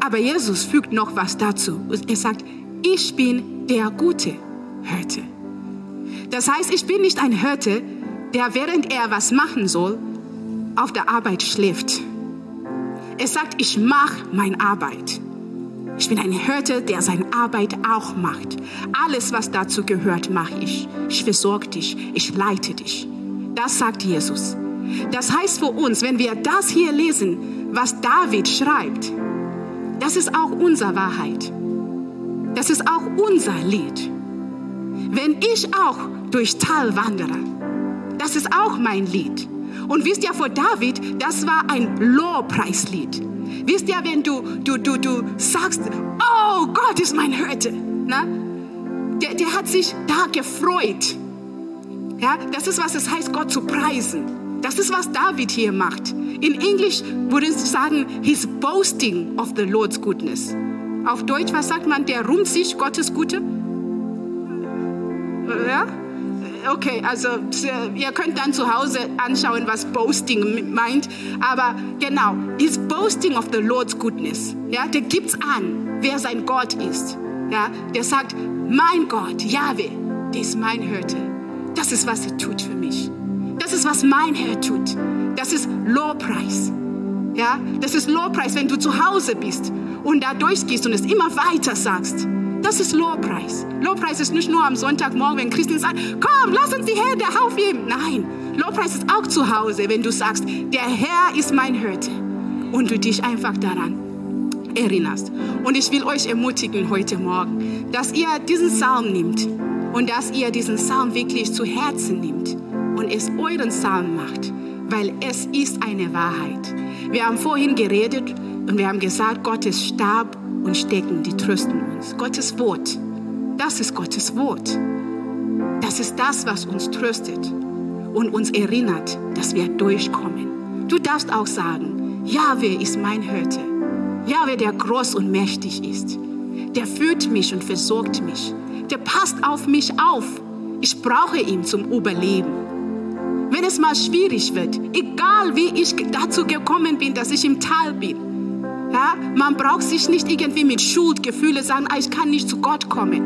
Aber Jesus fügt noch was dazu. Er sagt, ich bin der gute Hirte. Das heißt, ich bin nicht ein Hirte, der während er was machen soll, auf der Arbeit schläft er sagt, ich mache meine Arbeit. Ich bin ein Hirte, der seine Arbeit auch macht. Alles, was dazu gehört, mache ich. Ich versorge dich, ich leite dich. Das sagt Jesus. Das heißt für uns, wenn wir das hier lesen, was David schreibt, das ist auch unsere Wahrheit. Das ist auch unser Lied. Wenn ich auch durch Tal wandere, das ist auch mein Lied. Und wisst ihr, vor David, das war ein Lobpreislied. Wisst ihr, wenn du, du, du, du sagst, oh Gott ist mein Hirte? Der, der hat sich da gefreut. Ja, das ist, was es heißt, Gott zu preisen. Das ist, was David hier macht. In Englisch würde ich sagen, he's boasting of the Lord's goodness. Auf Deutsch, was sagt man? Der rühmt sich Gottes Gute. Ja? Okay, also ihr könnt dann zu Hause anschauen, was Boasting meint. Aber genau, is boasting of the Lord's goodness. Ja, der gibt's an, wer sein Gott ist. Ja, der sagt, mein Gott, Yahweh, der ist mein Hirte. Das ist, was er tut für mich. Das ist, was mein Herr tut. Das ist Lobpreis. Ja, das ist Lobpreis, wenn du zu Hause bist und da durchgehst und es immer weiter sagst. Das ist Lobpreis. Lobpreis ist nicht nur am Sonntagmorgen, wenn Christen sagen, komm, lass uns die Hände aufheben. Nein, Lobpreis ist auch zu Hause, wenn du sagst, der Herr ist mein Hirte. Und du dich einfach daran erinnerst. Und ich will euch ermutigen heute Morgen, dass ihr diesen Psalm nimmt und dass ihr diesen Psalm wirklich zu Herzen nimmt und es euren Psalm macht, weil es ist eine Wahrheit. Wir haben vorhin geredet und wir haben gesagt, Gottes Stab und Stecken, die trösten uns. Gottes Wort, das ist Gottes Wort. Das ist das, was uns tröstet und uns erinnert, dass wir durchkommen. Du darfst auch sagen, Jahwe ist mein Hirte. Jahwe, der groß und mächtig ist. Der führt mich und versorgt mich. Der passt auf mich auf. Ich brauche ihn zum Überleben. Wenn es mal schwierig wird, egal wie ich dazu gekommen bin, dass ich im Tal bin, ja, man braucht sich nicht irgendwie mit Schuldgefühle sagen, ah, ich kann nicht zu Gott kommen.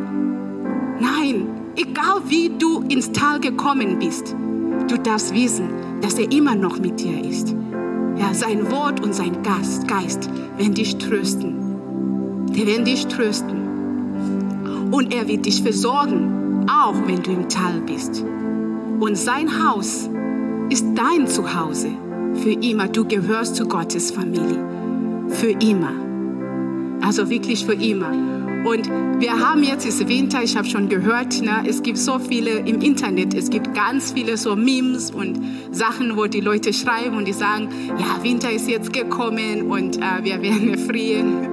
Nein, egal wie du ins Tal gekommen bist, du darfst wissen, dass er immer noch mit dir ist. Ja, sein Wort und sein Geist, Geist werden dich trösten. Der werden dich trösten. Und er wird dich versorgen, auch wenn du im Tal bist. Und sein Haus ist dein Zuhause für immer. Du gehörst zu Gottes Familie für immer. Also wirklich für immer. Und wir haben jetzt ist Winter, ich habe schon gehört, ne, es gibt so viele im Internet, es gibt ganz viele so Memes und Sachen, wo die Leute schreiben und die sagen, ja, Winter ist jetzt gekommen und äh, wir werden frieren.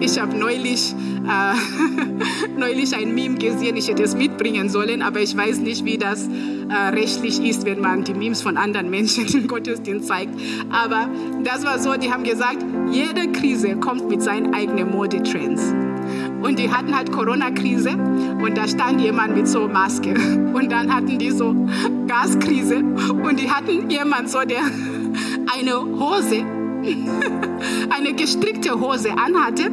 Ich habe neulich, äh, neulich ein Meme gesehen, ich hätte es mitbringen sollen, aber ich weiß nicht, wie das äh, rechtlich ist, wenn man die Memes von anderen Menschen im Gottesdienst zeigt. Aber das war so, die haben gesagt, jede Krise kommt mit seinen eigenen Modetrends. Und die hatten halt Corona-Krise. Und da stand jemand mit so Maske. Und dann hatten die so Gaskrise. Und die hatten jemand so, der eine Hose, eine gestrickte Hose anhatte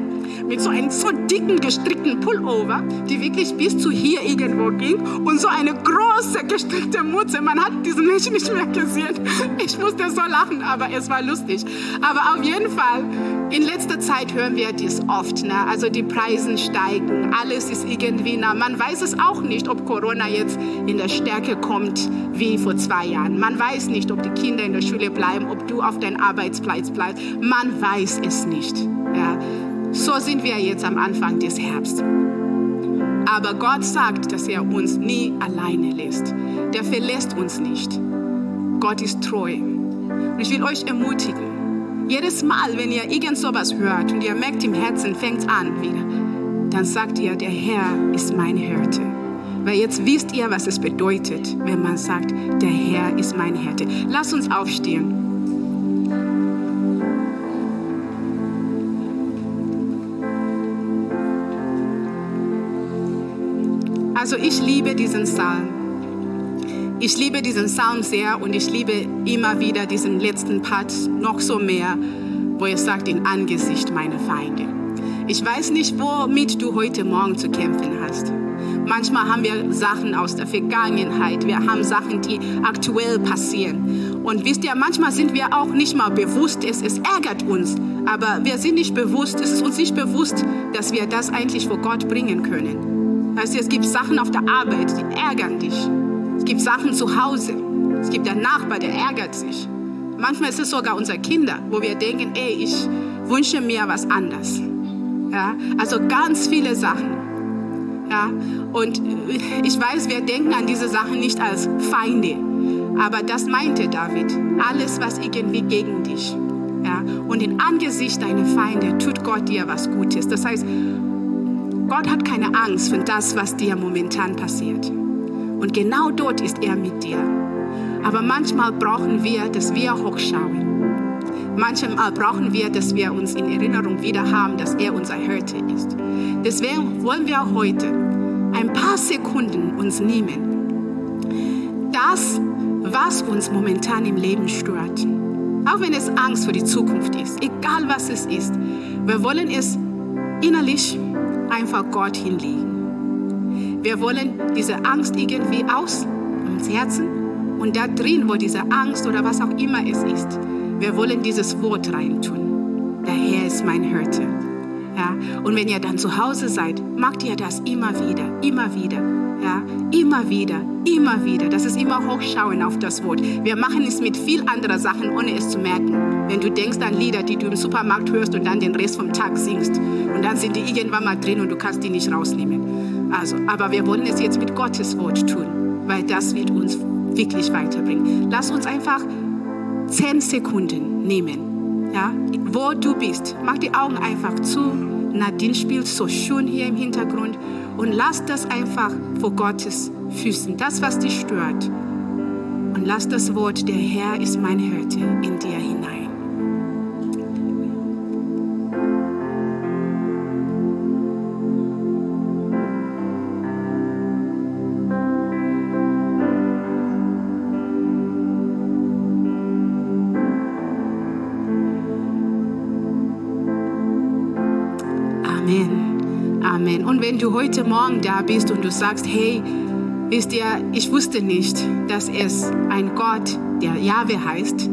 mit so einem so dicken gestrickten Pullover, die wirklich bis zu hier irgendwo ging und so eine große gestrickte Mutze. Man hat diesen Menschen nicht mehr gesehen. Ich musste so lachen, aber es war lustig. Aber auf jeden Fall, in letzter Zeit hören wir dies oft. Ne? Also die Preise steigen, alles ist irgendwie nah. Man weiß es auch nicht, ob Corona jetzt in der Stärke kommt wie vor zwei Jahren. Man weiß nicht, ob die Kinder in der Schule bleiben, ob du auf deinem Arbeitsplatz bleibst. Man weiß es nicht. Ja. So sind wir jetzt am Anfang des Herbst. Aber Gott sagt, dass er uns nie alleine lässt. Der verlässt uns nicht. Gott ist treu. Und ich will euch ermutigen, jedes Mal, wenn ihr irgend sowas hört und ihr merkt im Herzen, fängt an wieder, dann sagt ihr, der Herr ist mein Hirte. Weil jetzt wisst ihr, was es bedeutet, wenn man sagt, der Herr ist mein Hirte. Lasst uns aufstehen. Also ich liebe diesen Psalm. Ich liebe diesen Psalm sehr und ich liebe immer wieder diesen letzten Part noch so mehr, wo er sagt, in Angesicht meiner Feinde. Ich weiß nicht, womit du heute Morgen zu kämpfen hast. Manchmal haben wir Sachen aus der Vergangenheit, wir haben Sachen, die aktuell passieren. Und wisst ihr, manchmal sind wir auch nicht mal bewusst, es, es ärgert uns, aber wir sind nicht bewusst, es ist uns nicht bewusst, dass wir das eigentlich vor Gott bringen können. Weißt du, es gibt Sachen auf der Arbeit, die ärgern dich. Es gibt Sachen zu Hause. Es gibt einen Nachbar, der ärgert sich. Manchmal ist es sogar unsere Kinder, wo wir denken, ey, ich wünsche mir was anderes. Ja, also ganz viele Sachen. Ja, und ich weiß, wir denken an diese Sachen nicht als Feinde. Aber das meinte David. Alles, was irgendwie gegen dich. Ja, und in Angesicht deiner Feinde tut Gott dir was Gutes. Das heißt, Gott hat keine Angst für das, was dir momentan passiert. Und genau dort ist er mit dir. Aber manchmal brauchen wir, dass wir hochschauen. Manchmal brauchen wir, dass wir uns in Erinnerung wieder haben, dass er unser Hirte ist. Deswegen wollen wir heute ein paar Sekunden uns nehmen. Das, was uns momentan im Leben stört, auch wenn es Angst vor die Zukunft ist, egal was es ist, wir wollen es innerlich einfach Gott hinlegen. Wir wollen diese Angst irgendwie aus ums Herzen und da drin, wo diese Angst oder was auch immer es ist, wir wollen dieses Wort reintun. Der Herr ist mein Hirte. Ja? Und wenn ihr dann zu Hause seid, macht ihr das immer wieder, immer wieder. Ja? Immer wieder, immer wieder. Das ist immer Hochschauen auf das Wort. Wir machen es mit viel anderen Sachen, ohne es zu merken. Wenn du denkst an Lieder, die du im Supermarkt hörst und dann den Rest vom Tag singst. Und dann sind die irgendwann mal drin und du kannst die nicht rausnehmen. Also, aber wir wollen es jetzt mit Gottes Wort tun, weil das wird uns wirklich weiterbringen. Lass uns einfach zehn Sekunden nehmen. Ja? Wo du bist, mach die Augen einfach zu. Nadine spielt so schön hier im Hintergrund und lass das einfach vor Gottes Füßen, das, was dich stört. Und lass das Wort, der Herr ist mein Hirte, in dir hinein. Wenn du heute Morgen da bist und du sagst, hey, wisst ihr, ich wusste nicht, dass es ein Gott, der Jahwe heißt,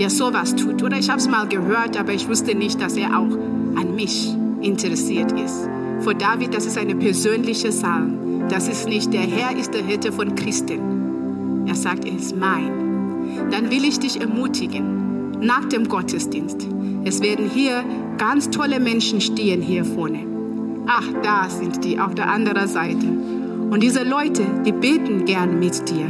der sowas tut. Oder ich habe es mal gehört, aber ich wusste nicht, dass er auch an mich interessiert ist. Vor David, das ist eine persönliche Psalm. Das ist nicht, der Herr ist der Hirte von Christen. Er sagt, er ist mein. Dann will ich dich ermutigen, nach dem Gottesdienst. Es werden hier ganz tolle Menschen stehen hier vorne. Ach, da sind die auf der anderen Seite. Und diese Leute, die beten gern mit dir.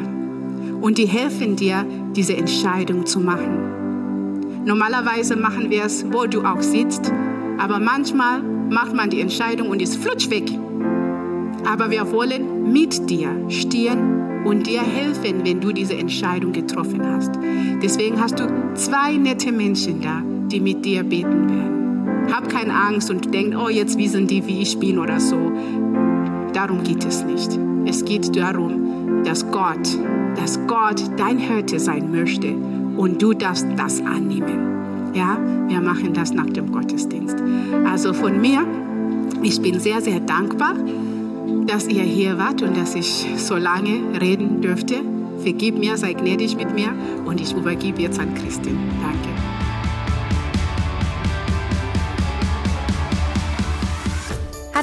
Und die helfen dir, diese Entscheidung zu machen. Normalerweise machen wir es, wo du auch sitzt. Aber manchmal macht man die Entscheidung und ist flutsch weg. Aber wir wollen mit dir stehen und dir helfen, wenn du diese Entscheidung getroffen hast. Deswegen hast du zwei nette Menschen da, die mit dir beten werden. Hab keine Angst und denk, oh, jetzt wissen die, wie ich bin oder so. Darum geht es nicht. Es geht darum, dass Gott, dass Gott dein Hirte sein möchte und du darfst das annehmen. Ja, wir machen das nach dem Gottesdienst. Also von mir Ich bin sehr, sehr dankbar, dass ihr hier wart und dass ich so lange reden dürfte. Vergib mir, sei gnädig mit mir und ich übergebe jetzt an Christin. Danke.